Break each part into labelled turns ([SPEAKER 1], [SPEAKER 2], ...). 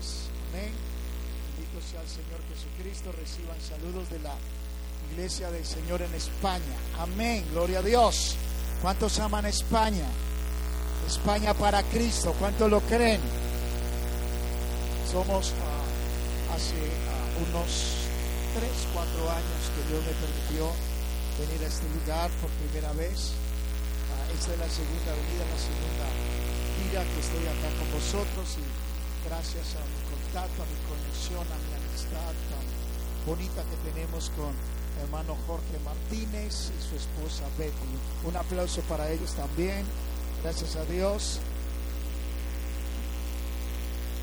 [SPEAKER 1] Amén. Bendito sea el Señor Jesucristo. Reciban saludos de la Iglesia del Señor en España. Amén. Gloria a Dios. ¿Cuántos aman España? España para Cristo. ¿Cuántos lo creen? Somos ah, hace ah, unos 3, 4 años que Dios me permitió venir a este lugar por primera vez. Ah, esta es la segunda venida, la segunda vida que estoy acá con vosotros y gracias a mi contacto, a mi conexión, a mi amistad tan bonita que tenemos con hermano Jorge Martínez y su esposa Betty. Un aplauso para ellos también. Gracias a Dios.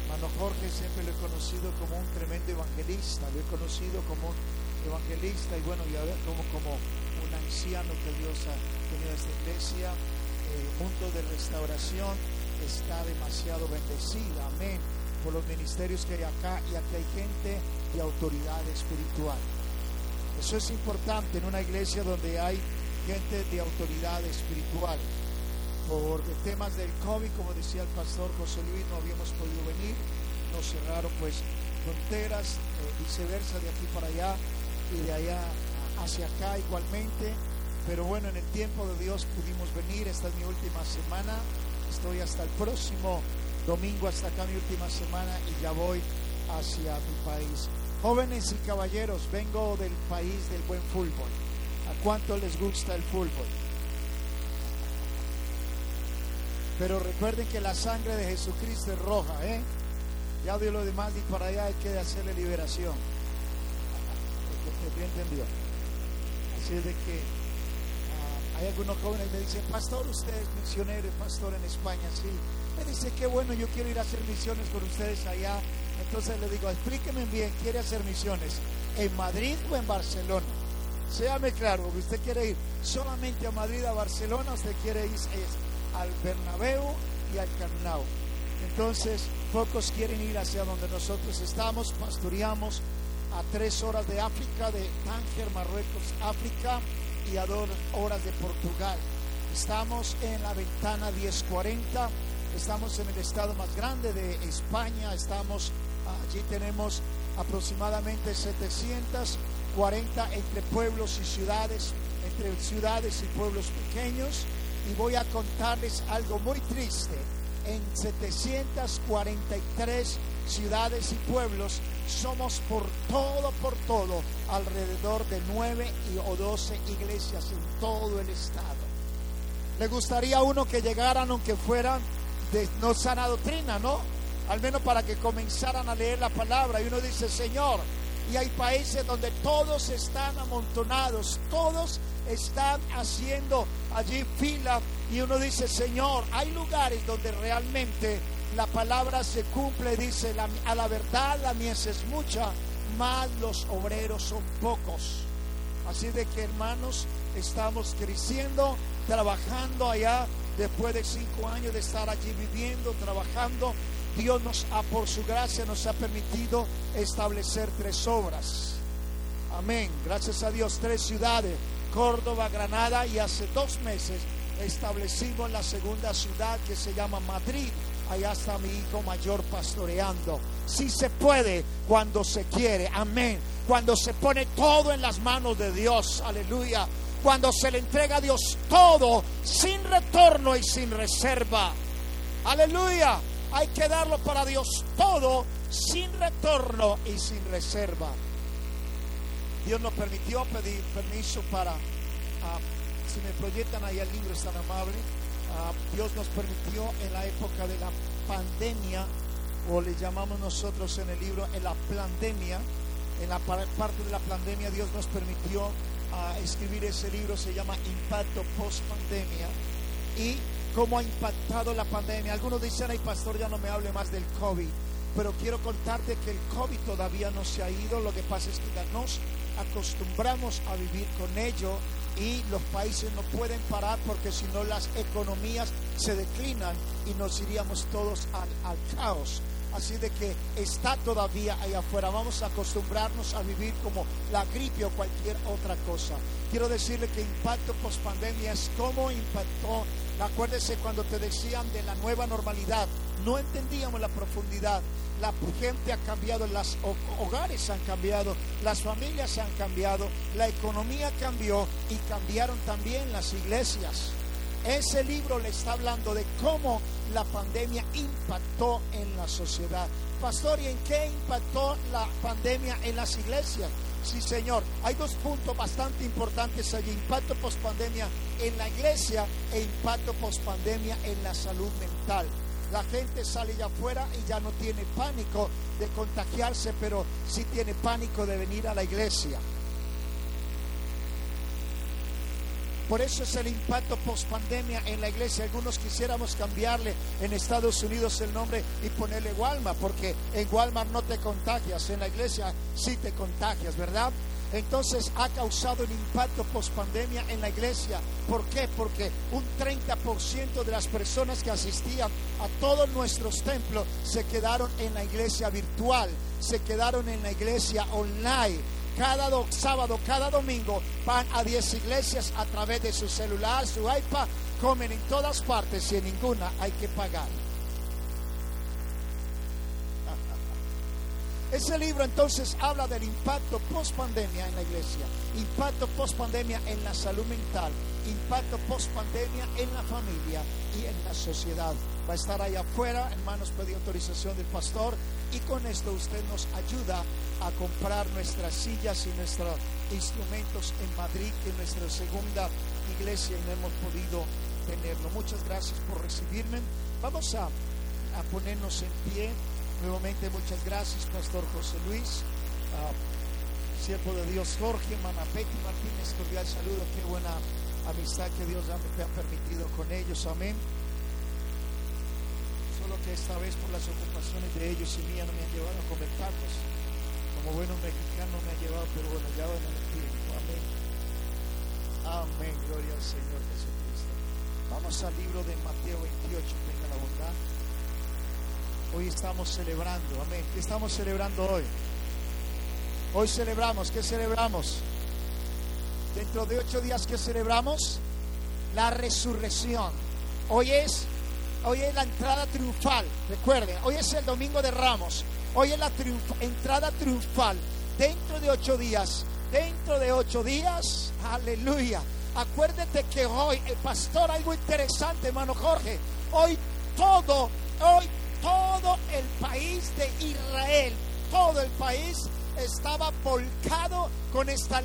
[SPEAKER 1] Hermano Jorge siempre lo he conocido como un tremendo evangelista, lo he conocido como un evangelista y bueno, ya como, como un anciano que Dios ha tenido esta iglesia, el mundo de restauración está demasiado bendecida, amén, por los ministerios que hay acá y aquí hay gente de autoridad espiritual. Eso es importante en una iglesia donde hay gente de autoridad espiritual. Por temas del COVID, como decía el pastor José Luis, no habíamos podido venir, nos cerraron pues fronteras, eh, viceversa de aquí para allá y de allá hacia acá igualmente. Pero bueno, en el tiempo de Dios pudimos venir, esta es mi última semana, estoy hasta el próximo domingo, hasta acá mi última semana y ya voy hacia mi país. Jóvenes y caballeros, vengo del país del buen fútbol. ¿A cuánto les gusta el fútbol? Pero recuerden que la sangre de Jesucristo es roja, ¿eh? Ya de lo demás y para allá hay que hacerle liberación. ¿Usted entendió? Así es de que hay algunos jóvenes que me dicen, pastor, usted es misionero, pastor en España, sí. Me dice, qué bueno, yo quiero ir a hacer misiones con ustedes allá. Entonces le digo, explíqueme bien, ¿quiere hacer misiones en Madrid o en Barcelona? Séame claro, usted quiere ir solamente a Madrid, a Barcelona, usted quiere ir al Bernabéu y al Camp Entonces, pocos quieren ir hacia donde nosotros estamos, pastoreamos a tres horas de África, de Tánger, Marruecos, África, y horas de Portugal. Estamos en la ventana 1040, estamos en el estado más grande de España, estamos allí tenemos aproximadamente 740 entre pueblos y ciudades, entre ciudades y pueblos pequeños, y voy a contarles algo muy triste. En 743 ciudades y pueblos somos por todo, por todo, alrededor de 9 o 12 iglesias en todo el estado. Le gustaría a uno que llegaran, aunque fueran de no sana doctrina, ¿no? Al menos para que comenzaran a leer la palabra. Y uno dice, Señor, y hay países donde todos están amontonados, todos están haciendo allí fila y uno dice, Señor, hay lugares donde realmente la palabra se cumple, dice, a la verdad la mies es mucha, más los obreros son pocos. Así de que hermanos, estamos creciendo, trabajando allá, después de cinco años de estar allí viviendo, trabajando, Dios nos ha, por su gracia, nos ha permitido establecer tres obras. Amén. Gracias a Dios, tres ciudades, Córdoba, Granada y hace dos meses establecimos la segunda ciudad que se llama Madrid. Allá está mi hijo mayor pastoreando. Si se puede cuando se quiere. Amén. Cuando se pone todo en las manos de Dios. Aleluya. Cuando se le entrega a Dios todo sin retorno y sin reserva. Aleluya. Hay que darlo para Dios todo sin retorno y sin reserva. Dios nos permitió pedir permiso para, ah, si me proyectan ahí el libro, es tan amable. Ah, Dios nos permitió en la época de la pandemia, o le llamamos nosotros en el libro, en la pandemia, en la parte de la pandemia, Dios nos permitió ah, escribir ese libro, se llama Impacto Post Pandemia. Y cómo ha impactado la pandemia. Algunos dicen, ay pastor, ya no me hable más del COVID. Pero quiero contarte que el COVID todavía no se ha ido. Lo que pasa es que nos acostumbramos a vivir con ello y los países no pueden parar porque si no las economías se declinan y nos iríamos todos al, al caos. Así de que está todavía ahí afuera. Vamos a acostumbrarnos a vivir como la gripe o cualquier otra cosa. Quiero decirle que impacto post pandemia es como impactó. Acuérdese cuando te decían de la nueva normalidad. No entendíamos la profundidad. La gente ha cambiado, los hogares han cambiado, las familias han cambiado, la economía cambió y cambiaron también las iglesias. Ese libro le está hablando de cómo la pandemia impactó en la sociedad. Pastor, ¿y en qué impactó la pandemia en las iglesias? Sí, Señor. Hay dos puntos bastante importantes allí. Impacto post pandemia en la iglesia e impacto post pandemia en la salud mental. La gente sale ya afuera y ya no tiene pánico de contagiarse, pero sí tiene pánico de venir a la iglesia. Por eso es el impacto post pandemia en la iglesia. Algunos quisiéramos cambiarle en Estados Unidos el nombre y ponerle Walmart, porque en Walmart no te contagias, en la iglesia sí te contagias, ¿verdad? Entonces ha causado un impacto post pandemia en la iglesia. ¿Por qué? Porque un 30% de las personas que asistían a todos nuestros templos se quedaron en la iglesia virtual, se quedaron en la iglesia online cada sábado, cada domingo van a 10 iglesias a través de su celular, su iPad, comen en todas partes y en ninguna hay que pagar. Ese libro entonces habla del impacto post pandemia en la iglesia, impacto post pandemia en la salud mental, impacto post pandemia en la familia y en la sociedad. Va a estar ahí afuera, hermanos, pedí autorización del pastor y con esto usted nos ayuda a comprar nuestras sillas y nuestros instrumentos en Madrid, que es nuestra segunda iglesia y no hemos podido tenerlo. Muchas gracias por recibirme. Vamos a, a ponernos en pie. Nuevamente muchas gracias, Pastor José Luis, siervo de Dios Jorge, Manapeti Martínez, cordial saludo, qué buena amistad que Dios me ha permitido con ellos, amén que esta vez por las ocupaciones de ellos y mía no me han llevado a comer tacos. Como bueno mexicano me ha llevado, pero bueno, ya van a el tiempo. Amén. Amén. Gloria al Señor Jesucristo. Vamos al libro de Mateo 28. Venga la bondad. Hoy estamos celebrando. Amén. ¿Qué estamos celebrando hoy? Hoy celebramos. ¿Qué celebramos? Dentro de ocho días, ¿qué celebramos? La resurrección. Hoy es Hoy es la entrada triunfal, recuerden, hoy es el domingo de Ramos, hoy es la entrada triunfal. Dentro de ocho días, dentro de ocho días, aleluya. Acuérdate que hoy, el pastor, algo interesante, hermano Jorge, hoy todo, hoy todo el país de Israel, todo el país estaba volcado con, esta,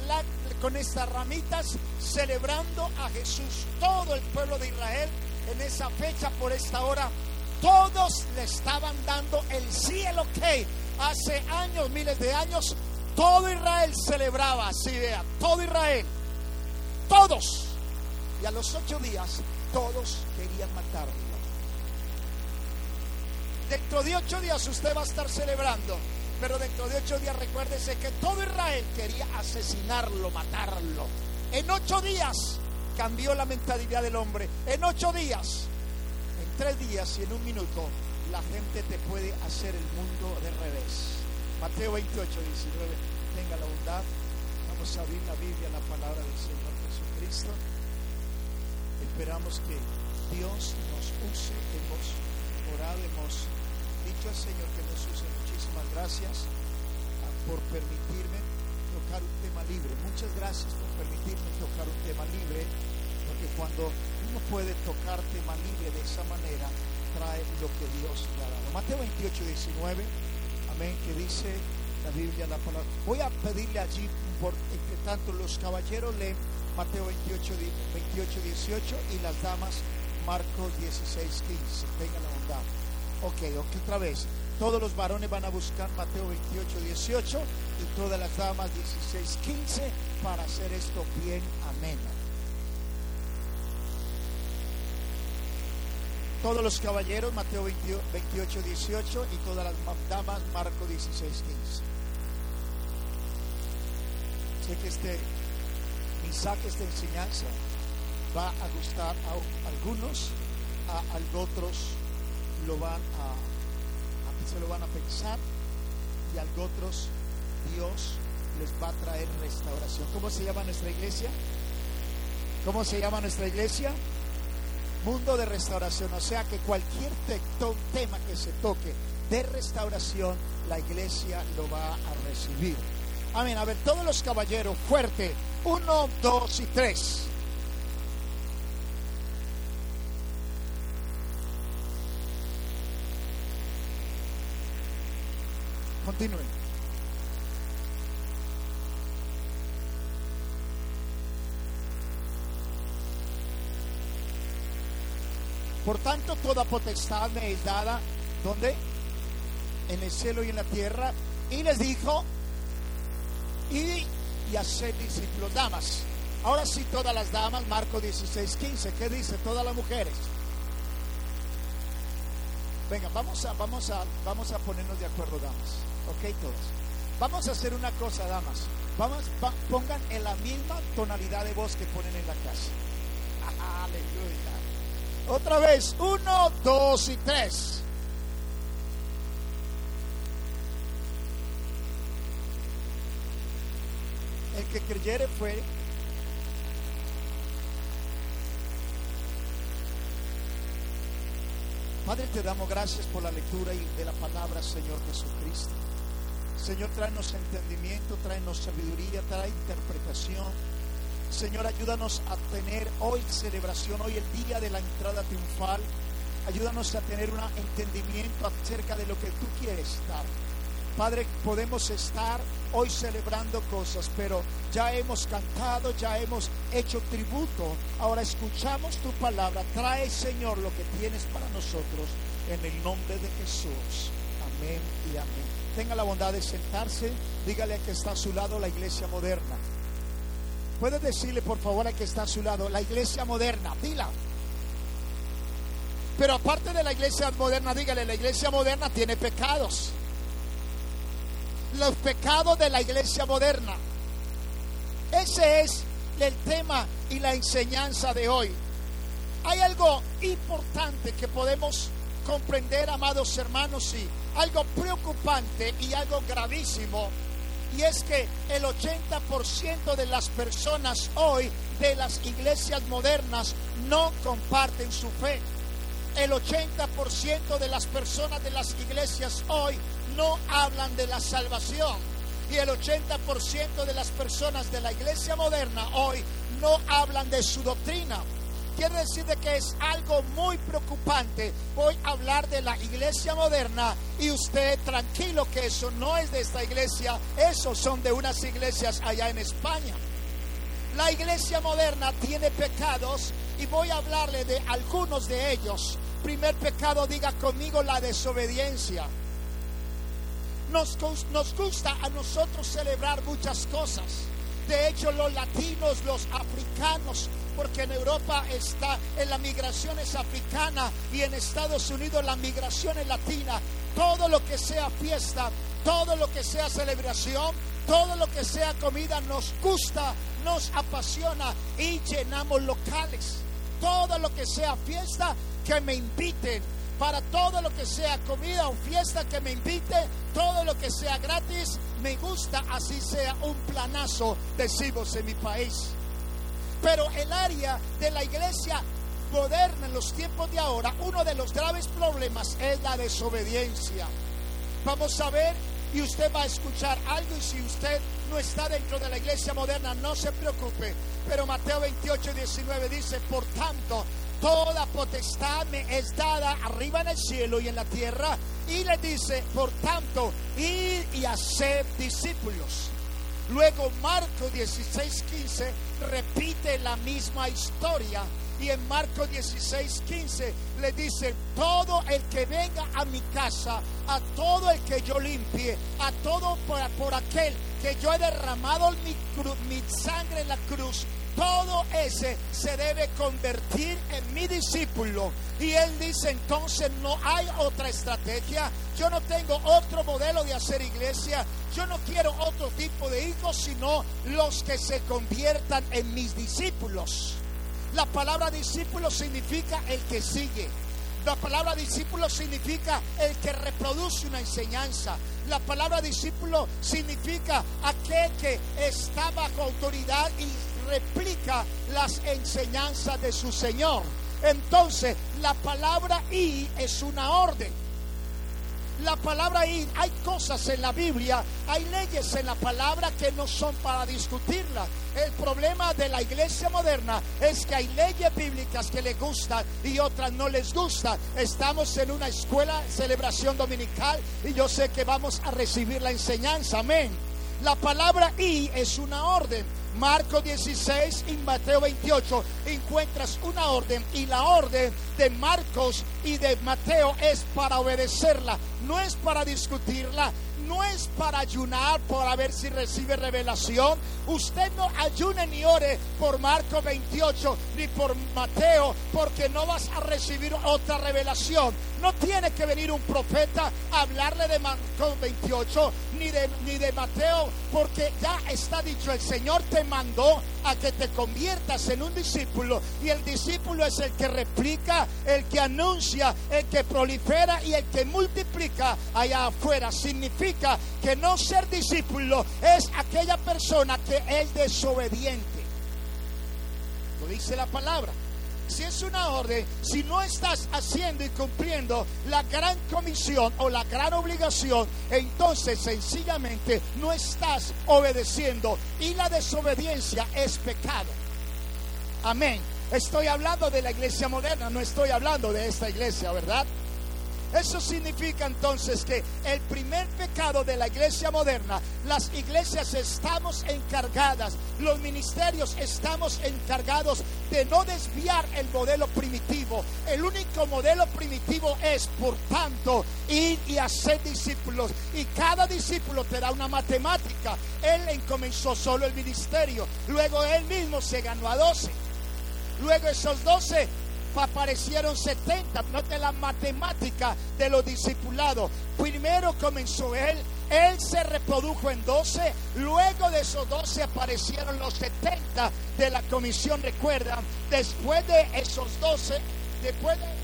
[SPEAKER 1] con estas ramitas celebrando a Jesús. Todo el pueblo de Israel en esa fecha, por esta hora, todos le estaban dando el cielo que hace años, miles de años, todo Israel celebraba, así vea, todo Israel, todos. Y a los ocho días, todos querían matarlo. Dentro de ocho días usted va a estar celebrando, pero dentro de ocho días recuérdese que todo Israel quería asesinarlo, matarlo. En ocho días cambió la mentalidad del hombre. En ocho días, en tres días y en un minuto, la gente te puede hacer el mundo de revés. Mateo 28, 19. Tenga la bondad. Vamos a abrir la Biblia, la palabra del Señor Jesucristo. Esperamos que Dios nos use. Hemos orado, hemos dicho al Señor que nos use. Muchísimas gracias ah, por permitirme tocar un tema libre. Muchas gracias por permitirme tocar un tema libre, porque cuando uno puede tocar tema libre de esa manera, trae lo que Dios le ha dado. Mateo 28, 19, amén, que dice la Biblia, la palabra. Voy a pedirle allí, por, entre tanto, los caballeros leen Mateo 28, 28, 18 y las damas Marcos 16, 15. Tengan la bondad. Ok, ok, otra vez. Todos los varones van a buscar Mateo 28, 18 y todas las damas 16, 15 para hacer esto bien ameno. Todos los caballeros, Mateo 28, 18 y todas las damas, Marco 16, 15. Sé que este mensaje, esta enseñanza va a gustar a algunos, a, a otros lo van a se lo van a pensar y a otros Dios les va a traer restauración. ¿Cómo se llama nuestra iglesia? ¿Cómo se llama nuestra iglesia? Mundo de restauración. O sea que cualquier tema que se toque de restauración, la iglesia lo va a recibir. Amén. A ver, todos los caballeros, fuerte. Uno, dos y tres. Continúen. Por tanto, toda potestad me es dada, ¿dónde? En el cielo y en la tierra. Y les dijo, y, y hacer discípulos, damas. Ahora sí, todas las damas, Marco 16, 15, ¿qué dice? Todas las mujeres. Venga, vamos a, vamos a, vamos a ponernos de acuerdo, damas. Ok, todas. Vamos a hacer una cosa, damas. Vamos, pongan en la misma tonalidad de voz que ponen en la casa. Aleluya. Otra vez, uno, dos y tres. El que creyere fue Padre, te damos gracias por la lectura de la palabra, Señor Jesucristo. Señor, tráenos entendimiento, tráenos sabiduría, trae interpretación. Señor, ayúdanos a tener hoy celebración, hoy el día de la entrada triunfal. Ayúdanos a tener un entendimiento acerca de lo que tú quieres dar. Padre, podemos estar hoy celebrando cosas, pero ya hemos cantado, ya hemos hecho tributo. Ahora escuchamos tu palabra. Trae, Señor, lo que tienes para nosotros en el nombre de Jesús. Amén y amén. Tenga la bondad de sentarse. Dígale que está a su lado la iglesia moderna. Puede decirle, por favor, a que está a su lado, la iglesia moderna, dila. Pero aparte de la iglesia moderna, dígale, la iglesia moderna tiene pecados. Los pecados de la iglesia moderna. Ese es el tema y la enseñanza de hoy. Hay algo importante que podemos comprender, amados hermanos, y algo preocupante y algo gravísimo y es que el 80% de las personas hoy de las iglesias modernas no comparten su fe. El 80% de las personas de las iglesias hoy no hablan de la salvación. Y el 80% de las personas de la iglesia moderna hoy no hablan de su doctrina. Quiere decir de que es algo muy preocupante. Voy a hablar de la iglesia moderna y usted tranquilo que eso no es de esta iglesia, esos son de unas iglesias allá en España. La iglesia moderna tiene pecados y voy a hablarle de algunos de ellos. Primer pecado, diga conmigo la desobediencia. Nos, nos gusta a nosotros celebrar muchas cosas. De hecho, los latinos, los africanos, porque en Europa está, en la migración es africana y en Estados Unidos la migración es latina. Todo lo que sea fiesta, todo lo que sea celebración, todo lo que sea comida nos gusta, nos apasiona y llenamos locales. Todo lo que sea fiesta, que me inviten. Para todo lo que sea comida o fiesta, que me invite. Todo lo que sea gratis, me gusta, así sea un planazo, decimos en mi país. Pero el área de la iglesia moderna en los tiempos de ahora, uno de los graves problemas es la desobediencia. Vamos a ver y usted va a escuchar algo y si usted no está dentro de la iglesia moderna, no se preocupe. Pero Mateo 28, 19 dice, por tanto, toda potestad me es dada arriba en el cielo y en la tierra. Y le dice, por tanto, ir y hacer discípulos. Luego Marco 16, 15 repite la misma historia y en Marco 16, 15 le dice, todo el que venga a mi casa, a todo el que yo limpie, a todo por, aquel que yo he derramado mi, mi sangre en la cruz, todo ese se debe convertir en mi discípulo. Y él dice entonces no hay otra estrategia. Yo no tengo otro modelo de hacer iglesia. Yo no quiero otro tipo de hijos, sino los que se conviertan en mis discípulos. La palabra discípulo significa el que sigue. La palabra discípulo significa el que reproduce una enseñanza. La palabra discípulo significa aquel que está bajo autoridad y replica las enseñanzas de su Señor. Entonces, la palabra y es una orden. La palabra ir, hay cosas en la Biblia, hay leyes en la palabra que no son para discutirla. El problema de la iglesia moderna es que hay leyes bíblicas que les gustan y otras no les gustan. Estamos en una escuela, celebración dominical, y yo sé que vamos a recibir la enseñanza. Amén. La palabra y es una orden. Marco 16 y Mateo 28 encuentras una orden y la orden de Marcos y de Mateo es para obedecerla, no es para discutirla, no es para ayunar para ver si recibe revelación. Usted no ayune ni ore por Marco 28 ni por Mateo porque no vas a recibir otra revelación. No tiene que venir un profeta a hablarle de Marco 28 ni de, ni de Mateo porque ya está dicho, el Señor te mandó a que te conviertas en un discípulo y el discípulo es el que replica, el que anuncia, el que prolifera y el que multiplica allá afuera. Significa que no ser discípulo es aquella persona que es desobediente. Lo dice la palabra si es una orden, si no estás haciendo y cumpliendo la gran comisión o la gran obligación, entonces sencillamente no estás obedeciendo y la desobediencia es pecado. Amén. Estoy hablando de la iglesia moderna, no estoy hablando de esta iglesia, ¿verdad? Eso significa entonces que el primer pecado de la iglesia moderna, las iglesias estamos encargadas, los ministerios estamos encargados de no desviar el modelo primitivo. El único modelo primitivo es, por tanto, ir y hacer discípulos. Y cada discípulo te da una matemática. Él comenzó solo el ministerio, luego él mismo se ganó a 12. Luego esos 12 aparecieron 70, de la matemática de los discipulados. Primero comenzó él, él se reprodujo en 12, luego de esos 12 aparecieron los 70 de la comisión, recuerdan, después de esos 12, después de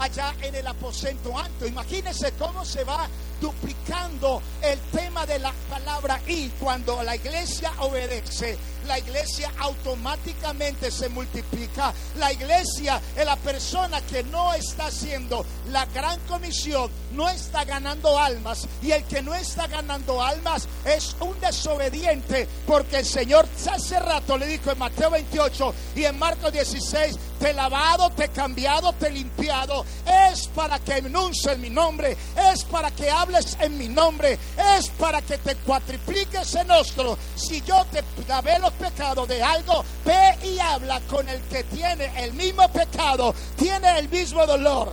[SPEAKER 1] allá en el aposento alto. Imagínense cómo se va duplicando el tema de la palabra y cuando la iglesia obedece, la iglesia automáticamente se multiplica. La iglesia es la persona que no está haciendo la gran comisión, no está ganando almas. Y el que no está ganando almas es un desobediente, porque el Señor hace rato le dijo en Mateo 28 y en Marcos 16, te he lavado, te he cambiado, te he limpiado. Es para que enuncies mi nombre, es para que hables en mi nombre, es para que te cuatripliques en nuestro. Si yo te lavé los pecados de algo, ve y habla con el que tiene el mismo pecado, tiene el mismo dolor.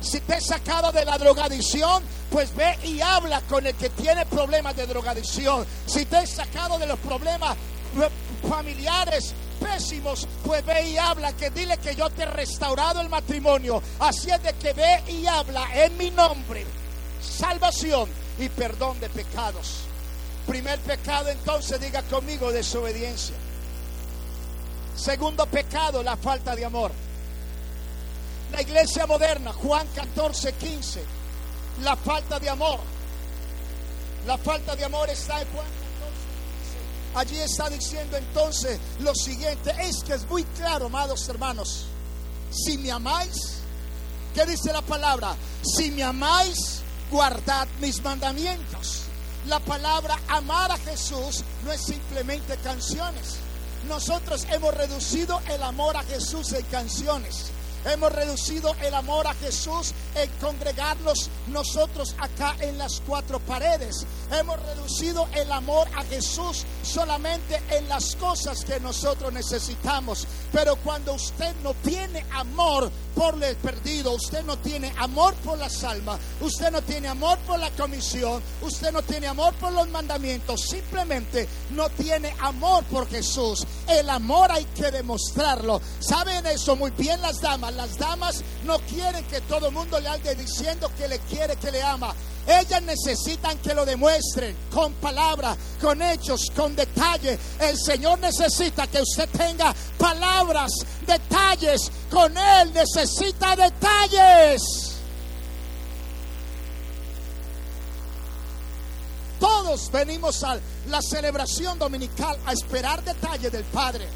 [SPEAKER 1] Si te he sacado de la drogadicción, pues ve y habla con el que tiene problemas de drogadicción. Si te he sacado de los problemas familiares pésimos, pues ve y habla, que dile que yo te he restaurado el matrimonio. Así es de que ve y habla en mi nombre. Salvación y perdón de pecados. Primer pecado entonces diga conmigo desobediencia. Segundo pecado, la falta de amor. La iglesia moderna, Juan 14, 15, la falta de amor. La falta de amor está en Juan 14, Allí está diciendo entonces lo siguiente, es que es muy claro, amados hermanos, si me amáis, ¿qué dice la palabra? Si me amáis, guardad mis mandamientos. La palabra amar a Jesús no es simplemente canciones. Nosotros hemos reducido el amor a Jesús en canciones. Hemos reducido el amor a Jesús en congregarnos nosotros acá en las cuatro paredes. Hemos reducido el amor a Jesús solamente en las cosas que nosotros necesitamos. Pero cuando usted no tiene amor por el perdido, usted no tiene amor por las almas, usted no tiene amor por la comisión, usted no tiene amor por los mandamientos, simplemente no tiene amor por Jesús. El amor hay que demostrarlo. ¿Saben eso muy bien las damas? Las damas no quieren que todo el mundo le ande diciendo que le quiere, que le ama. Ellas necesitan que lo demuestren con palabras, con hechos, con detalle. El Señor necesita que usted tenga palabras, detalles. Con Él necesita detalles. Todos venimos a la celebración dominical a esperar detalles del Padre.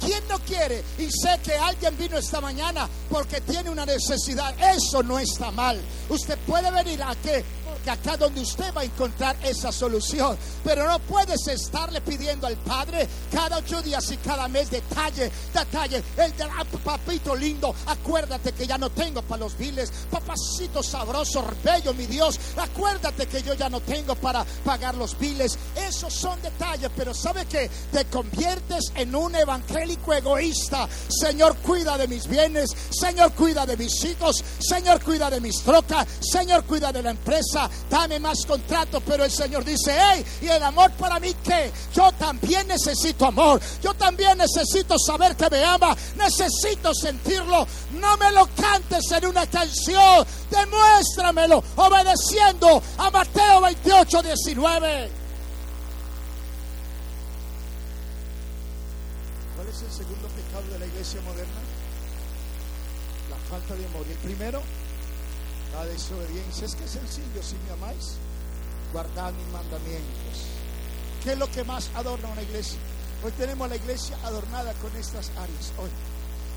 [SPEAKER 1] ¿Quién no quiere? Y sé que alguien vino esta mañana porque tiene una necesidad. Eso no está mal. Usted puede venir a que acá donde usted va a encontrar esa solución. Pero no puedes estarle pidiendo al Padre cada ocho días y cada mes detalle, detalle. El ah, papito lindo, acuérdate que ya no tengo para los biles. Papacito sabroso, bello, mi Dios, acuérdate que yo ya no tengo para pagar los biles. Esos son detalles, pero ¿sabe que Te conviertes en un evangélico egoísta. Señor, cuida de mis bienes. Señor, cuida de mis hijos. Señor, cuida de mis trocas. Señor, cuida de la empresa dame más contrato, pero el Señor dice, hey, y el amor para mí que yo también necesito amor, yo también necesito saber que me ama, necesito sentirlo, no me lo cantes en una canción, demuéstramelo obedeciendo a Mateo 28, 19. ¿Cuál es el segundo pecado de la iglesia moderna? La falta de amor. El primero, la desobediencia. Es que es sencillo, si me amáis, guardad mis mandamientos. ¿Qué es lo que más adorna una iglesia? Hoy tenemos la iglesia adornada con estas áreas. Hoy,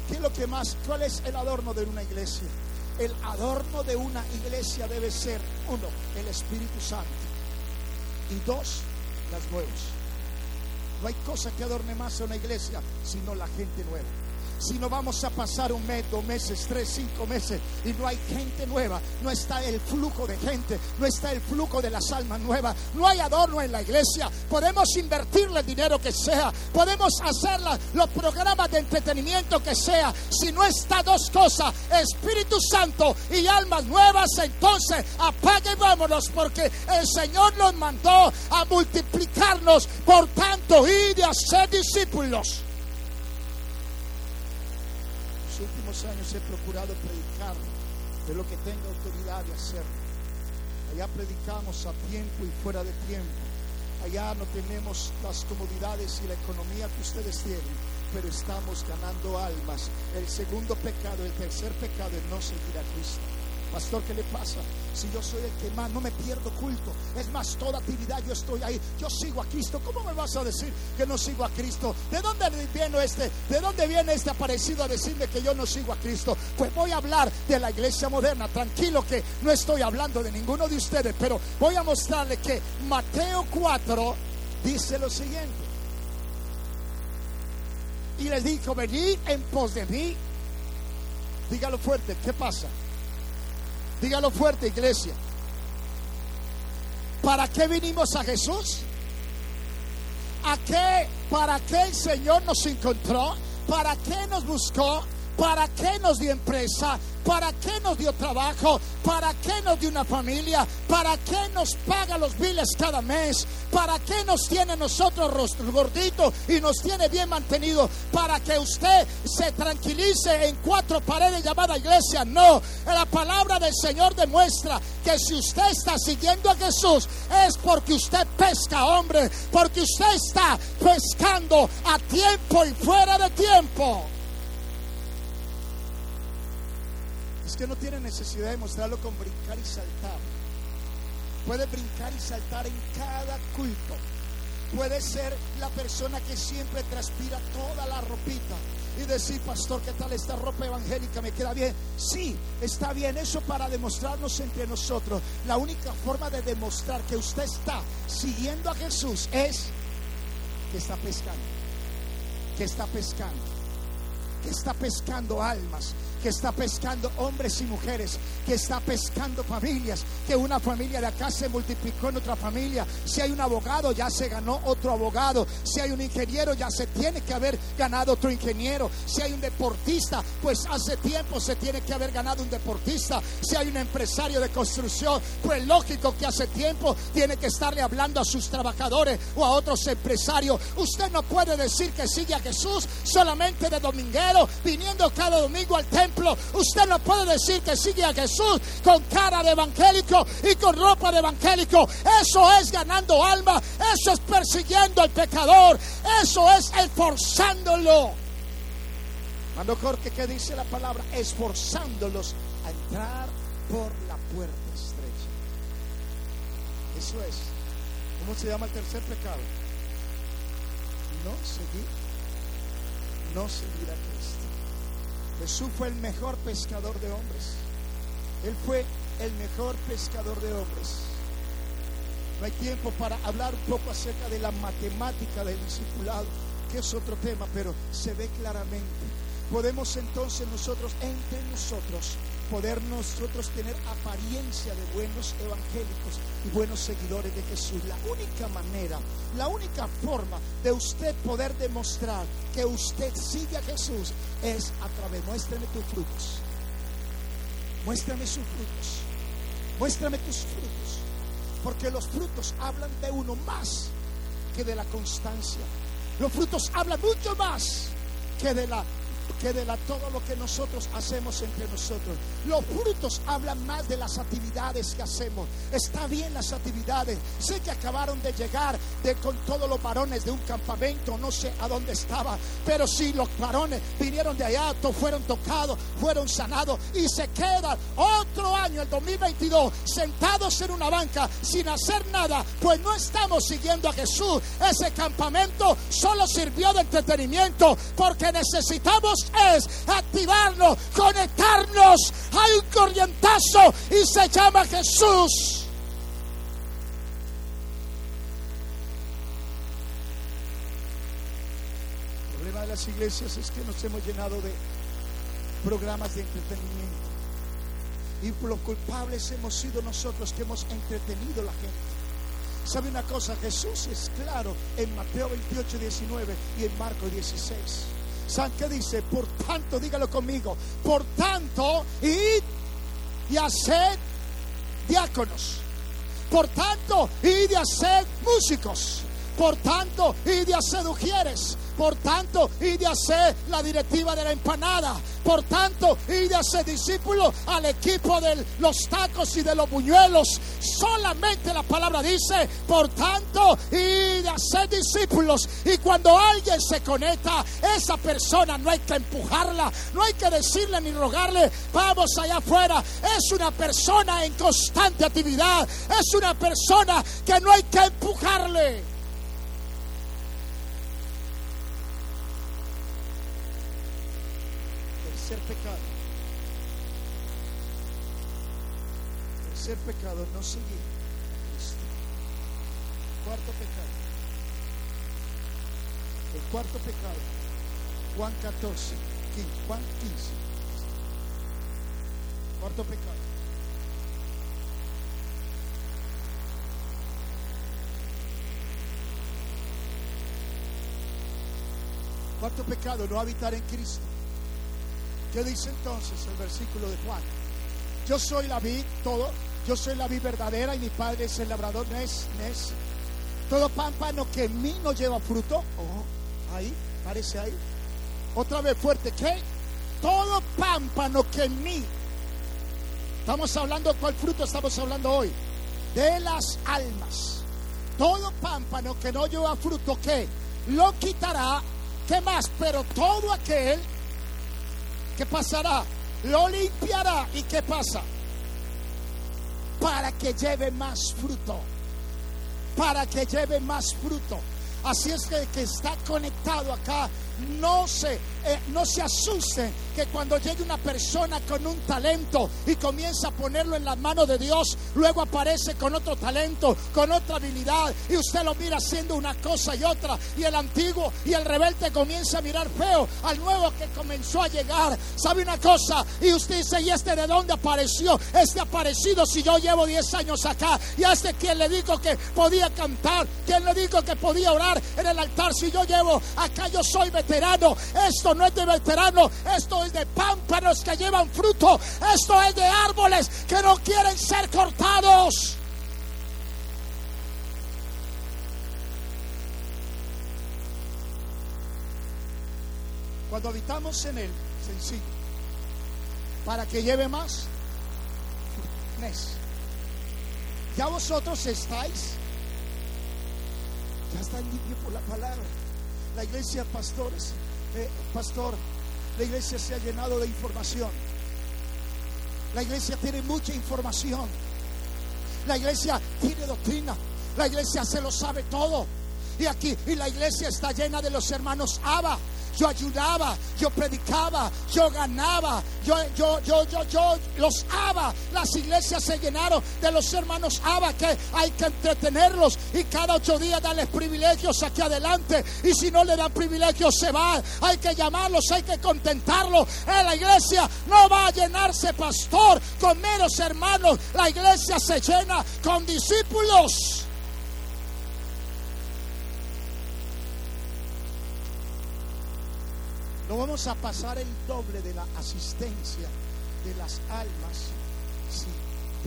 [SPEAKER 1] ¿qué es lo que más? ¿Cuál es el adorno de una iglesia? El adorno de una iglesia debe ser, uno, el Espíritu Santo. Y dos, las nuevas. No hay cosa que adorne más a una iglesia sino la gente nueva si no vamos a pasar un mes, dos meses, tres, cinco meses y no hay gente nueva, no está el flujo de gente, no está el flujo de las almas nuevas, no hay adorno en la iglesia, podemos invertirle el dinero que sea, podemos hacer los programas de entretenimiento que sea, si no está dos cosas, Espíritu Santo y almas nuevas, entonces apague y vámonos porque el Señor nos mandó a multiplicarnos, por tanto, y de hacer discípulos. Años he procurado predicar de lo que tengo autoridad de hacer. Allá predicamos a tiempo y fuera de tiempo. Allá no tenemos las comodidades y la economía que ustedes tienen, pero estamos ganando almas. El segundo pecado, el tercer pecado es no seguir a Cristo. Pastor, ¿qué le pasa? Si yo soy el que más, no me pierdo culto. Es más, toda actividad yo estoy ahí. Yo sigo a Cristo. ¿Cómo me vas a decir que no sigo a Cristo? ¿De dónde viene este? ¿De dónde viene este aparecido a decirme que yo no sigo a Cristo? Pues voy a hablar de la iglesia moderna. Tranquilo que no estoy hablando de ninguno de ustedes, pero voy a mostrarle que Mateo 4 dice lo siguiente. Y les dijo, venid en pos de mí. Dígalo fuerte, ¿qué pasa? Dígalo fuerte, iglesia. ¿Para qué vinimos a Jesús? ¿A qué? ¿Para qué el Señor nos encontró? ¿Para qué nos buscó? ¿Para qué nos dio empresa? ¿Para qué nos dio trabajo? ¿Para qué nos dio una familia? ¿Para qué nos paga los biles cada mes? ¿Para qué nos tiene nosotros gordito y nos tiene bien mantenido? ¿Para que usted se tranquilice en cuatro paredes llamada iglesia? No, la palabra del Señor demuestra que si usted está siguiendo a Jesús es porque usted pesca, hombre, porque usted está pescando a tiempo y fuera de tiempo. Que no tiene necesidad de mostrarlo con brincar y saltar. Puede brincar y saltar en cada culto. Puede ser la persona que siempre transpira toda la ropita y decir, pastor, ¿qué tal esta ropa evangélica? ¿Me queda bien? Sí, está bien. Eso para demostrarnos entre nosotros. La única forma de demostrar que usted está siguiendo a Jesús es que está pescando. Que está pescando. Que está pescando almas que está pescando hombres y mujeres, que está pescando familias, que una familia de acá se multiplicó en otra familia. Si hay un abogado, ya se ganó otro abogado. Si hay un ingeniero, ya se tiene que haber ganado otro ingeniero. Si hay un deportista, pues hace tiempo se tiene que haber ganado un deportista. Si hay un empresario de construcción, pues lógico que hace tiempo tiene que estarle hablando a sus trabajadores o a otros empresarios. Usted no puede decir que sigue a Jesús solamente de dominguero, viniendo cada domingo al templo Usted no puede decir que sigue a Jesús con cara de evangélico y con ropa de evangélico. Eso es ganando alma, eso es persiguiendo al pecador, eso es esforzándolo. Mando corte que dice la palabra, esforzándolos a entrar por la puerta estrecha. Eso es. ¿Cómo se llama el tercer pecado? No seguir, no seguir a Cristo. Jesús fue el mejor pescador de hombres. Él fue el mejor pescador de hombres. No hay tiempo para hablar un poco acerca de la matemática del discipulado, que es otro tema, pero se ve claramente. Podemos entonces nosotros, entre nosotros, poder nosotros tener apariencia de buenos evangélicos y buenos seguidores de Jesús. La única manera, la única forma de usted poder demostrar que usted sigue a Jesús es a través, muéstrame tus frutos. Muéstrame sus frutos. Muéstrame tus frutos. Porque los frutos hablan de uno más que de la constancia. Los frutos hablan mucho más que de la que de la, todo lo que nosotros hacemos entre nosotros. Los frutos hablan más de las actividades que hacemos. Está bien las actividades. Sé que acabaron de llegar de, con todos los varones de un campamento, no sé a dónde estaba, pero si los varones vinieron de allá, fueron tocados, fueron sanados y se quedan otro año, el 2022, sentados en una banca sin hacer nada, pues no estamos siguiendo a Jesús. Ese campamento solo sirvió de entretenimiento porque necesitamos es activarnos, conectarnos. Hay un corrientazo y se llama Jesús. El problema de las iglesias es que nos hemos llenado de programas de entretenimiento. Y los culpables hemos sido nosotros que hemos entretenido a la gente. ¿Sabe una cosa? Jesús es claro en Mateo 28, 19 y en Marcos 16. ¿Saben qué dice? Por tanto, dígalo conmigo, por tanto, id y haced diáconos. Por tanto, id y haced músicos. Por tanto, id y haced ujieres. Por tanto, y de hacer la directiva de la empanada. Por tanto, y de hacer discípulo al equipo de los tacos y de los buñuelos. Solamente la palabra dice, por tanto, y de hacer discípulos. Y cuando alguien se conecta, esa persona no hay que empujarla, no hay que decirle ni rogarle, vamos allá afuera. Es una persona en constante actividad. Es una persona que no hay que empujarle. Tercer pecado. Tercer pecado, no seguir a Cristo. Cuarto pecado. El cuarto pecado. Juan 14, Juan 15. Cuarto pecado. Cuarto pecado, no habitar en Cristo. ¿Qué dice entonces el versículo de Juan? Yo soy la vid, todo. Yo soy la vid verdadera y mi padre es el labrador. Nes, Nes. Todo pámpano que en mí no lleva fruto. Oh, ahí, parece ahí. Otra vez fuerte. ¿Qué? Todo pámpano que en mí. Estamos hablando, ¿cuál fruto estamos hablando hoy? De las almas. Todo pámpano que no lleva fruto, ¿qué? Lo quitará. ¿Qué más? Pero todo aquel ¿qué pasará? Lo limpiará. ¿Y qué pasa? Para que lleve más fruto. Para que lleve más fruto. Así es que que está conectado acá, no se, eh, no se asuste que cuando llegue una persona con un talento y comienza a ponerlo en las manos de Dios, luego aparece con otro talento, con otra habilidad, y usted lo mira haciendo una cosa y otra, y el antiguo y el rebelde comienza a mirar feo al nuevo que comenzó a llegar. ¿Sabe una cosa? Y usted dice, ¿y este de dónde apareció? Este aparecido si yo llevo 10 años acá, y este quien le dijo que podía cantar, quien le dijo que podía orar en el altar, si yo llevo acá, yo soy veterano. Esto no es de veterano, esto es de pámpanos que llevan fruto. Esto es de árboles que no quieren ser cortados. Cuando habitamos en Él, sencillo, para que lleve más. Ya vosotros estáis, ya están limpios por la palabra. La iglesia, pastores, pastor, la iglesia se ha llenado de información. La iglesia tiene mucha información. La iglesia tiene doctrina. La iglesia se lo sabe todo. Y aquí, y la iglesia está llena de los hermanos Abba. Yo ayudaba, yo predicaba, yo ganaba, yo, yo, yo, yo, yo los aba. Las iglesias se llenaron de los hermanos Aba que hay que entretenerlos y cada ocho días darles privilegios aquí adelante. Y si no le dan privilegios, se van. Hay que llamarlos, hay que contentarlos. En la iglesia no va a llenarse pastor con menos hermanos. La iglesia se llena con discípulos. No vamos a pasar el doble de la asistencia de las almas si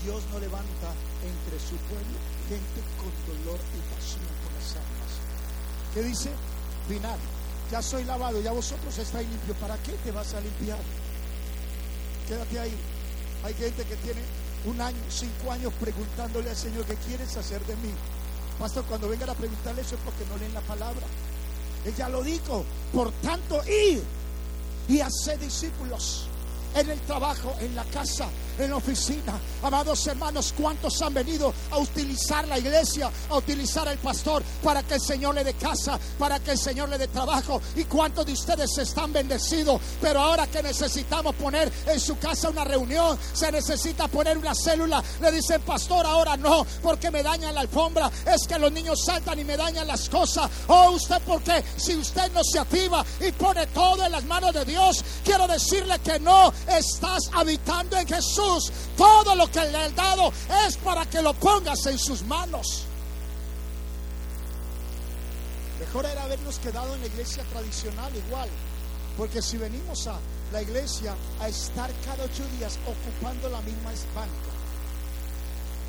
[SPEAKER 1] Dios no levanta entre su pueblo gente con dolor y pasión por las almas. ¿Qué dice? Final. Ya soy lavado, ya vosotros estáis limpios. ¿Para qué te vas a limpiar? Quédate ahí. Hay gente que tiene un año, cinco años preguntándole al Señor, ¿qué quieres hacer de mí? Pastor, cuando vengan a preguntarle eso es porque no leen la palabra. Ella lo dijo. Por tanto, ir y hacer discípulos en el trabajo, en la casa, en la oficina. Amados hermanos, ¿cuántos han venido a utilizar la iglesia, a utilizar al pastor para que el Señor le dé casa, para que el Señor le dé trabajo? ¿Y cuántos de ustedes están bendecidos? Pero ahora que necesitamos poner en su casa una reunión, se necesita poner una célula, le dicen, pastor, ahora no, porque me dañan la alfombra, es que los niños saltan y me dañan las cosas. Oh, usted, porque si usted no se activa y pone todo en las manos de Dios, quiero decirle que no estás habitando en Jesús. Todo lo que le ha dado es para que lo pongas en sus manos. Mejor era habernos quedado en la iglesia tradicional igual. Porque si venimos a la iglesia a estar cada ocho días ocupando la misma banca.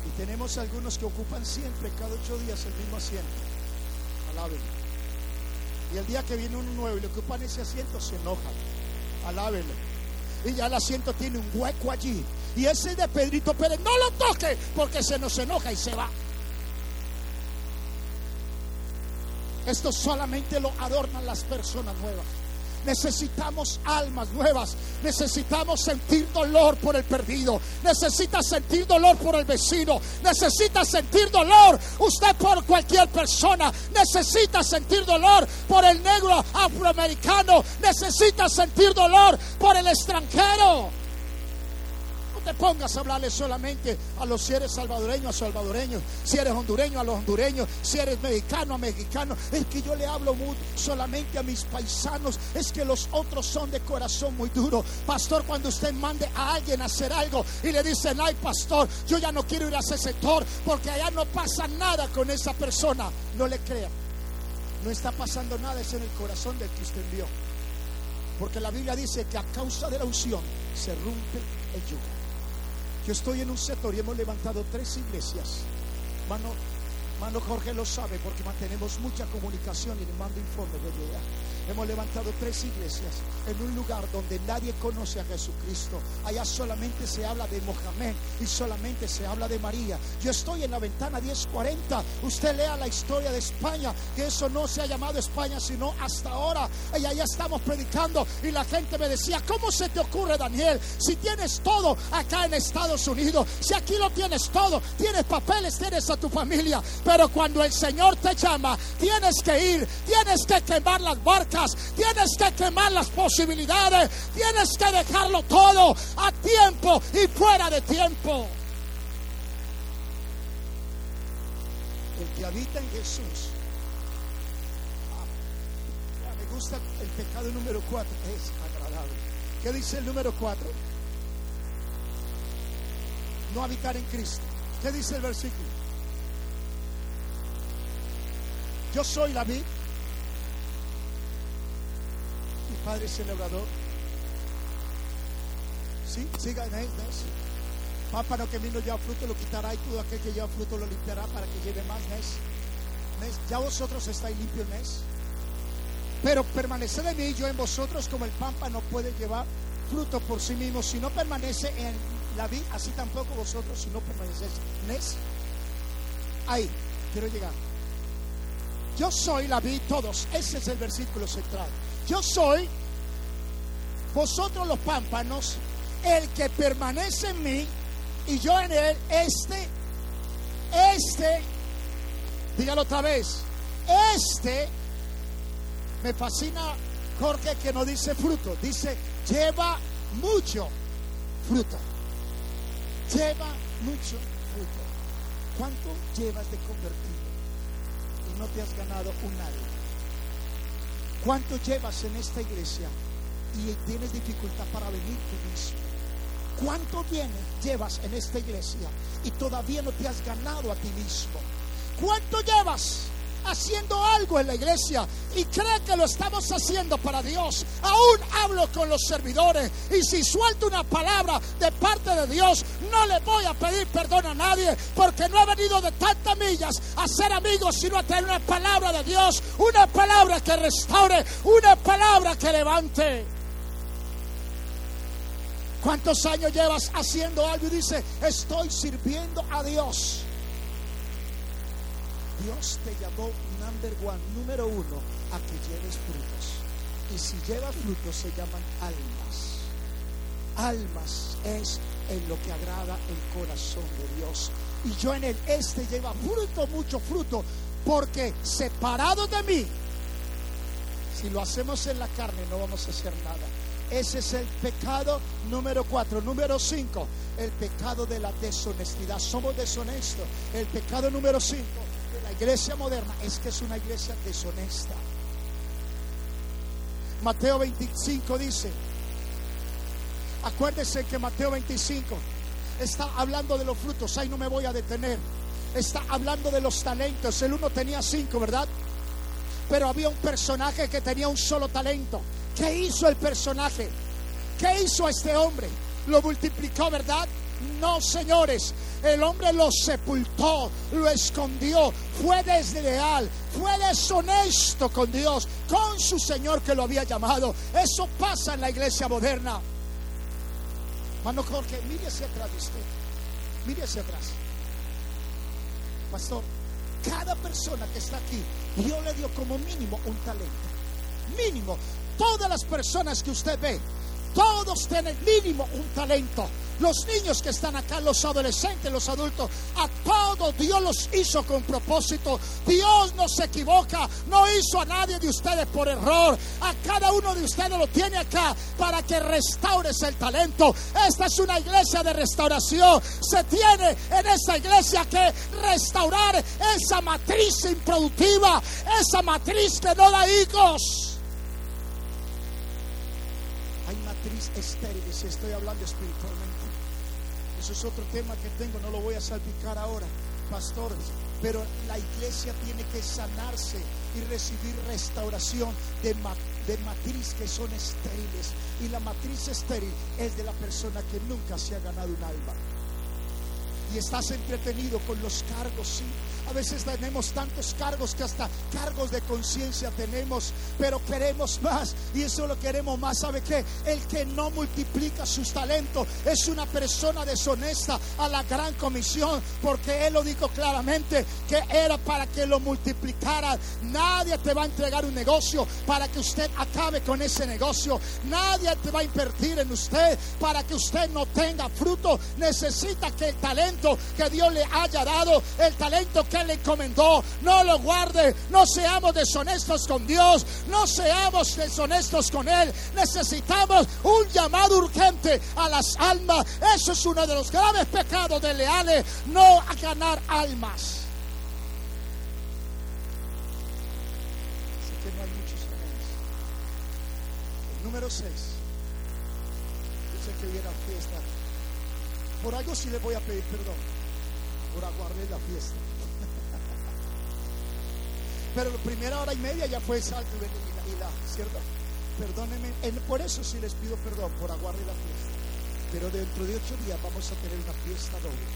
[SPEAKER 1] Y tenemos algunos que ocupan siempre, cada ocho días, el mismo asiento. Alábenlo. Y el día que viene uno nuevo y le ocupan ese asiento, se enojan. Alábenlo y ya el asiento tiene un hueco allí. Y ese de Pedrito Pérez, no lo toque porque se nos enoja y se va. Esto solamente lo adornan las personas nuevas. Necesitamos almas nuevas. Necesitamos sentir dolor por el perdido. Necesitas sentir dolor por el vecino. Necesita sentir dolor usted por cualquier persona. Necesita sentir dolor por el negro afroamericano. Necesita sentir dolor por el extranjero te pongas a hablarle solamente a los si eres salvadoreño a salvadoreños, si eres hondureño a los hondureños, si eres mexicano a mexicanos. Es que yo le hablo muy, solamente a mis paisanos, es que los otros son de corazón muy duro. Pastor, cuando usted mande a alguien a hacer algo y le dicen, ay pastor, yo ya no quiero ir a ese sector porque allá no pasa nada con esa persona, no le crea. No está pasando nada, es en el corazón del que usted envió. Porque la Biblia dice que a causa de la unción se rompe el yugo. Yo estoy en un sector y hemos levantado tres iglesias. Mano, mano Jorge lo sabe porque mantenemos mucha comunicación y le mando informes de ella. Hemos levantado tres iglesias en un lugar donde nadie conoce a Jesucristo. Allá solamente se habla de Mohamed y solamente se habla de María. Yo estoy en la ventana 1040. Usted lea la historia de España, que eso no se ha llamado España sino hasta ahora. Y allá estamos predicando y la gente me decía, ¿cómo se te ocurre Daniel? Si tienes todo acá en Estados Unidos, si aquí lo tienes todo, tienes papeles, tienes a tu familia, pero cuando el Señor te llama, tienes que ir, tienes que quemar las barcas tienes que quemar las posibilidades, tienes que dejarlo todo a tiempo y fuera de tiempo. El que habita en Jesús. Ah, me gusta el pecado número cuatro, es agradable. ¿Qué dice el número cuatro? No habitar en Cristo. ¿Qué dice el versículo? Yo soy la vida Padre celebrador. Sí, siga en él, Pámpano que vino lleva fruto lo quitará y todo aquel que lleva fruto lo limpiará para que lleve más, mes. Ya vosotros estáis limpios, mes. Pero permaneced en mí, yo en vosotros, como el pámpano puede llevar fruto por sí mismo, si no permanece en la vida, así tampoco vosotros si no permanecéis. ¿Nes? Ahí, quiero llegar. Yo soy la vid, todos. Ese es el versículo central. Yo soy, vosotros los pámpanos, el que permanece en mí y yo en él, este, este, dígalo otra vez, este, me fascina Jorge que no dice fruto, dice lleva mucho fruto. Lleva mucho fruto. ¿Cuánto llevas de convertido y no te has ganado un alma? ¿Cuánto llevas en esta iglesia y tienes dificultad para venir tú mismo? ¿Cuánto llevas en esta iglesia y todavía no te has ganado a ti mismo? ¿Cuánto llevas haciendo algo en la iglesia y cree que lo estamos haciendo para Dios? Aún hablo con los servidores y si suelto una palabra de parte de Dios, no le voy a pedir perdón a nadie porque no he venido de tantas millas a ser amigos, sino a tener una palabra de Dios, una palabra que restaure, una palabra que levante. ¿Cuántos años llevas haciendo algo y dice, estoy sirviendo a Dios? Dios te llamó number one, número uno, a que lleves frutos. Y si llevas frutos se llaman almas. Almas es en lo que agrada el corazón de Dios. Y yo en el este lleva fruto, mucho fruto, porque separado de mí, si lo hacemos en la carne no vamos a hacer nada. Ese es el pecado número cuatro. Número cinco, el pecado de la deshonestidad. Somos deshonestos. El pecado número cinco iglesia moderna es que es una iglesia deshonesta. Mateo 25 dice, acuérdense que Mateo 25 está hablando de los frutos, ahí no me voy a detener. Está hablando de los talentos. El uno tenía cinco, ¿verdad? Pero había un personaje que tenía un solo talento. ¿Qué hizo el personaje? ¿Qué hizo este hombre? ¿Lo multiplicó, verdad? No, señores. El hombre lo sepultó, lo escondió, fue desleal, fue deshonesto con Dios, con su Señor que lo había llamado. Eso pasa en la iglesia moderna. Mano Jorge, mire hacia atrás de usted. Mire hacia atrás. Pastor, cada persona que está aquí, Dios le dio como mínimo un talento. Mínimo. Todas las personas que usted ve, todos tienen mínimo un talento. Los niños que están acá, los adolescentes, los adultos, a todos Dios los hizo con propósito. Dios no se equivoca, no hizo a nadie de ustedes por error. A cada uno de ustedes lo tiene acá para que restaures el talento. Esta es una iglesia de restauración. Se tiene en esta iglesia que restaurar esa matriz improductiva, esa matriz que no da hijos. Hay matriz estériles, si estoy hablando espiritualmente. Eso es otro tema que tengo, no lo voy a salpicar ahora, pastores. Pero la iglesia tiene que sanarse y recibir restauración de, de matriz que son estériles. Y la matriz estéril es de la persona que nunca se ha ganado un alma. Y estás entretenido con los cargos, sí. A veces tenemos tantos cargos que hasta cargos de conciencia tenemos, pero queremos más y eso lo queremos más. ¿Sabe qué? El que no multiplica sus talentos es una persona deshonesta a la gran comisión, porque él lo dijo claramente que era para que lo multiplicara. Nadie te va a entregar un negocio para que usted acabe con ese negocio. Nadie te va a invertir en usted para que usted no tenga fruto. Necesita que el talento que Dios le haya dado, el talento que le encomendó, no lo guarde. No seamos deshonestos con Dios, no seamos deshonestos con Él. Necesitamos un llamado urgente a las almas. Eso es uno de los graves pecados de leales, no ganar almas. Que no hay muchos. El número 6. Yo sé que viene la fiesta. Por algo sí le voy a pedir perdón. Por aguardar la fiesta. Pero la primera hora y media ya fue salto y la, ¿cierto? Perdónenme, por eso sí les pido perdón por aguardar la fiesta. Pero dentro de ocho días vamos a tener una fiesta doble.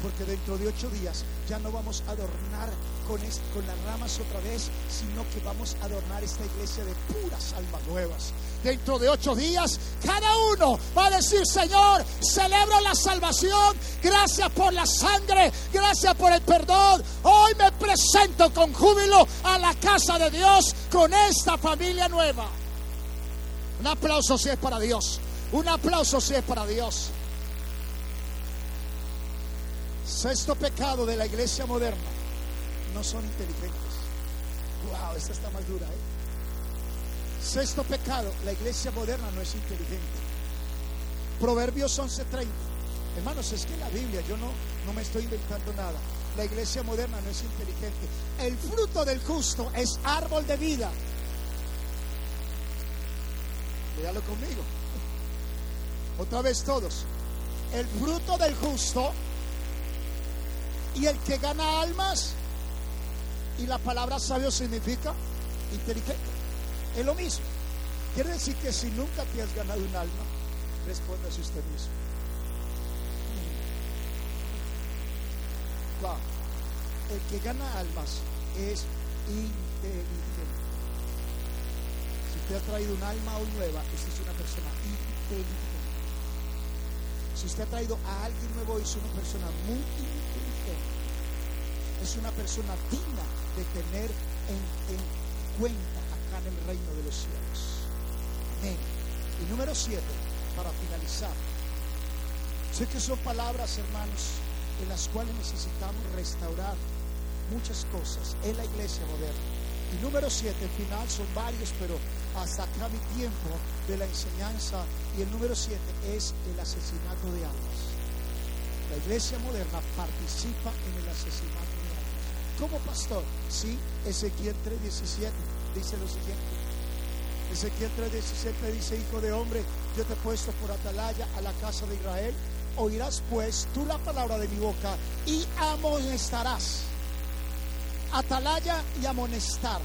[SPEAKER 1] Porque dentro de ocho días ya no vamos a adornar con, con las ramas otra vez, sino que vamos a adornar esta iglesia de puras almas nuevas dentro de ocho días, cada uno va a decir, Señor, celebro la salvación, gracias por la sangre, gracias por el perdón. Hoy me presento con júbilo a la casa de Dios con esta familia nueva. Un aplauso si es para Dios. Un aplauso si es para Dios. Sexto pecado de la iglesia moderna. No son inteligentes. Wow, esta está más dura. ¿eh? Sexto pecado. La iglesia moderna no es inteligente. Proverbios 11:30. Hermanos, es que la Biblia, yo no, no me estoy inventando nada. La iglesia moderna no es inteligente. El fruto del justo es árbol de vida. Léalo conmigo. Otra vez todos. El fruto del justo y el que gana almas. Y la palabra sabio significa inteligente. Es lo mismo. Quiere decir que si nunca te has ganado un alma, respóndase usted mismo. Wow. El que gana almas es inteligente. Si usted ha traído un alma hoy nueva, es una persona inteligente. Si usted ha traído a alguien nuevo, es una persona muy inteligente. Es una persona digna de tener en, en cuenta en el reino de los cielos. Amén. Y número siete, para finalizar. Sé que son palabras, hermanos, en las cuales necesitamos restaurar muchas cosas en la iglesia moderna. Y número siete, el final son varios, pero hasta acá mi tiempo de la enseñanza. Y el número siete es el asesinato de almas. La iglesia moderna participa en el asesinato de almas. Como pastor, sí, Ezequiel 3:17 dice lo siguiente. Ezequiel 3:17 dice, hijo de hombre, yo te he puesto por atalaya a la casa de Israel. Oirás pues tú la palabra de mi boca y amonestarás. Atalaya y amonestar.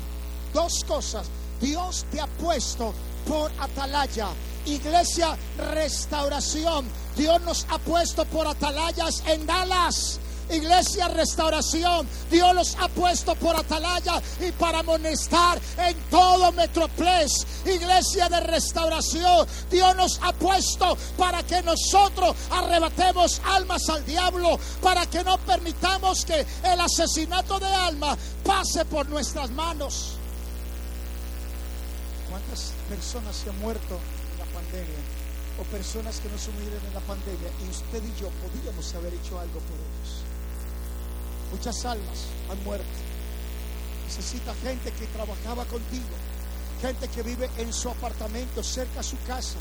[SPEAKER 1] Dos cosas. Dios te ha puesto por atalaya. Iglesia Restauración. Dios nos ha puesto por atalayas en Dallas. Iglesia Restauración, Dios los ha puesto por atalaya y para amonestar en todo Metroplex. Iglesia de Restauración, Dios nos ha puesto para que nosotros arrebatemos almas al diablo, para que no permitamos que el asesinato de alma pase por nuestras manos. ¿Cuántas personas se han muerto en la pandemia? O personas que no se murieron en la pandemia y usted y yo podríamos haber hecho algo por ellos. Muchas almas han muerto. Necesita gente que trabajaba contigo, gente que vive en su apartamento, cerca a su casa,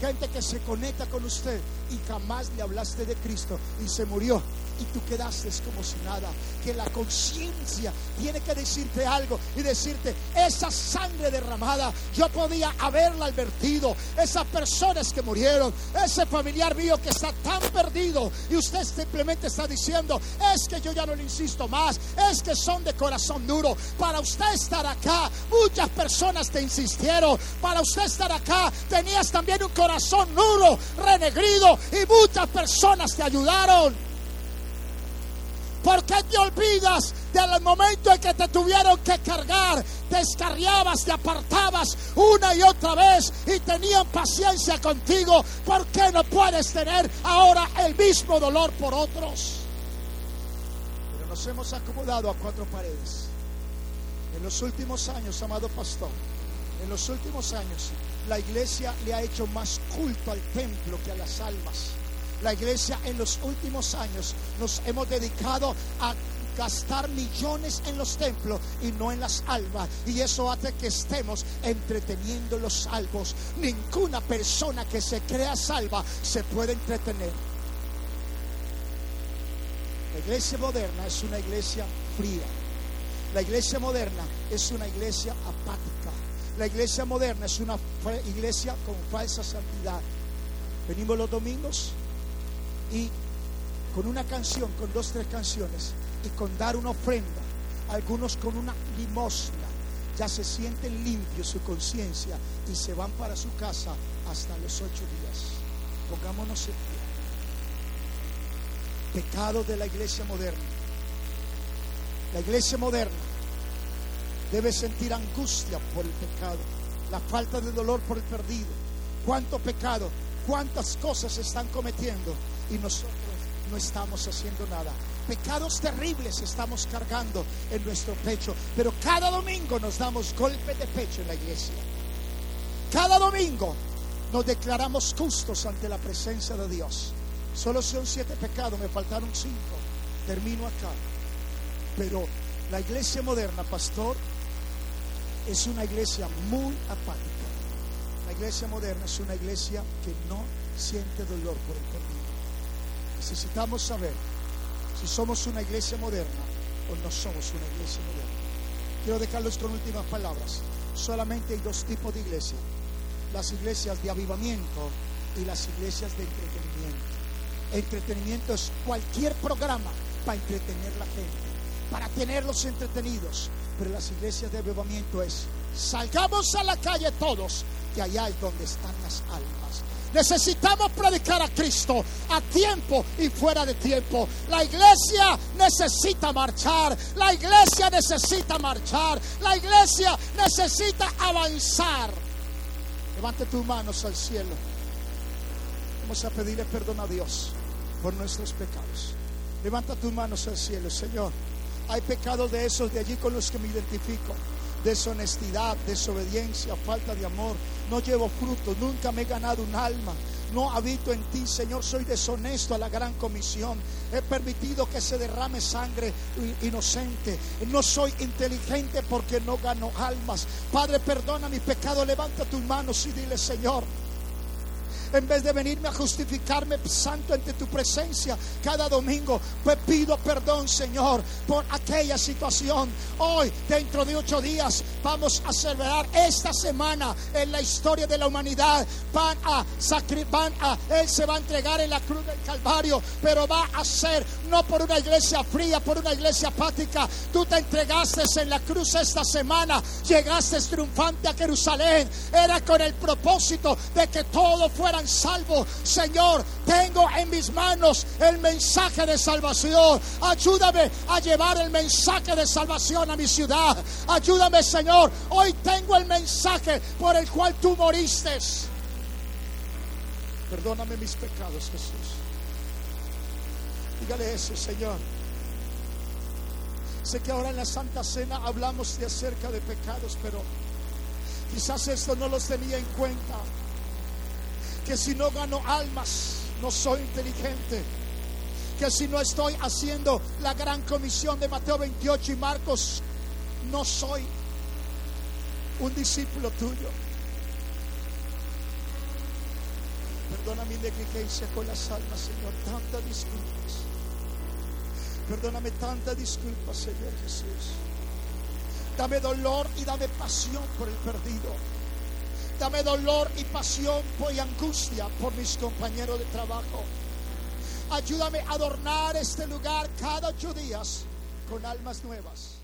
[SPEAKER 1] gente que se conecta con usted. Y jamás le hablaste de Cristo y se murió y tú quedaste como si nada. Que la conciencia tiene que decirte algo y decirte, esa sangre derramada, yo podía haberla advertido. Esas personas que murieron, ese familiar mío que está tan perdido y usted simplemente está diciendo, es que yo ya no le insisto más, es que son de corazón duro. Para usted estar acá, muchas personas te insistieron. Para usted estar acá, tenías también un corazón duro, renegrido y muchas personas te ayudaron. ¿Por qué te olvidas del momento en que te tuvieron que cargar? Te escarriabas, te apartabas una y otra vez y tenían paciencia contigo. ¿Por qué no puedes tener ahora el mismo dolor por otros? Pero nos hemos acomodado a cuatro paredes. En los últimos años, amado pastor, en los últimos años, la iglesia le ha hecho más culto al templo que a las almas. La iglesia en los últimos años nos hemos dedicado a gastar millones en los templos y no en las almas. Y eso hace que estemos entreteniendo los salvos. Ninguna persona que se crea salva se puede entretener. La iglesia moderna es una iglesia fría. La iglesia moderna es una iglesia apática. La iglesia moderna es una iglesia con falsa santidad. Venimos los domingos y con una canción, con dos, tres canciones y con dar una ofrenda, algunos con una limosna, ya se sienten limpios su conciencia y se van para su casa hasta los ocho días. Pongámonos en pie. Pecado de la iglesia moderna. La iglesia moderna debe sentir angustia por el pecado. la falta de dolor por el perdido, cuánto pecado, cuántas cosas se están cometiendo y nosotros no estamos haciendo nada. Pecados terribles estamos cargando en nuestro pecho, pero cada domingo nos damos golpes de pecho en la iglesia. Cada domingo nos declaramos justos ante la presencia de Dios. Solo son siete pecados, me faltaron cinco. Termino acá. Pero la iglesia moderna, pastor, es una iglesia muy apática. La iglesia moderna es una iglesia que no siente dolor por el perdido. Necesitamos saber si somos una iglesia moderna o no somos una iglesia moderna. Quiero dejarlos con últimas palabras. Solamente hay dos tipos de iglesias. Las iglesias de avivamiento y las iglesias de entretenimiento. Entretenimiento es cualquier programa para entretener la gente, para tenerlos entretenidos. Pero las iglesias de avivamiento es, salgamos a la calle todos, que allá es donde están las almas. Necesitamos predicar a Cristo a tiempo y fuera de tiempo. La iglesia necesita marchar. La iglesia necesita marchar. La iglesia necesita avanzar. Levante tus manos al cielo. Vamos a pedirle perdón a Dios por nuestros pecados. Levanta tus manos al cielo, Señor. Hay pecados de esos de allí con los que me identifico. Deshonestidad, desobediencia, falta de amor. No llevo fruto, nunca me he ganado un alma. No habito en ti, Señor. Soy deshonesto a la gran comisión. He permitido que se derrame sangre inocente. No soy inteligente porque no gano almas. Padre, perdona mi pecado. Levanta tus manos y dile, Señor en vez de venirme a justificarme santo ante tu presencia cada domingo, pues pido perdón, Señor, por aquella situación. Hoy, dentro de ocho días, vamos a celebrar esta semana en la historia de la humanidad. Van a sacrificar, Él se va a entregar en la cruz del Calvario, pero va a ser no por una iglesia fría, por una iglesia apática. Tú te entregaste en la cruz esta semana, llegaste triunfante a Jerusalén. Era con el propósito de que todo fuera salvo. Señor, tengo en mis manos el mensaje de salvación. Ayúdame a llevar el mensaje de salvación a mi ciudad. Ayúdame, Señor. Hoy tengo el mensaje por el cual tú moriste. Perdóname mis pecados, Jesús. Dígale eso, Señor. Sé que ahora en la Santa Cena hablamos de acerca de pecados, pero quizás esto no los tenía en cuenta que si no gano almas, no soy inteligente. Que si no estoy haciendo la gran comisión de Mateo 28 y Marcos, no soy un discípulo tuyo. Perdona mi negligencia con las almas, Señor. Tantas disculpas. Perdóname tantas disculpas, Señor Jesús. Dame dolor y dame pasión por el perdido. Dame dolor y pasión y angustia por mis compañeros de trabajo. Ayúdame a adornar este lugar cada ocho días con almas nuevas.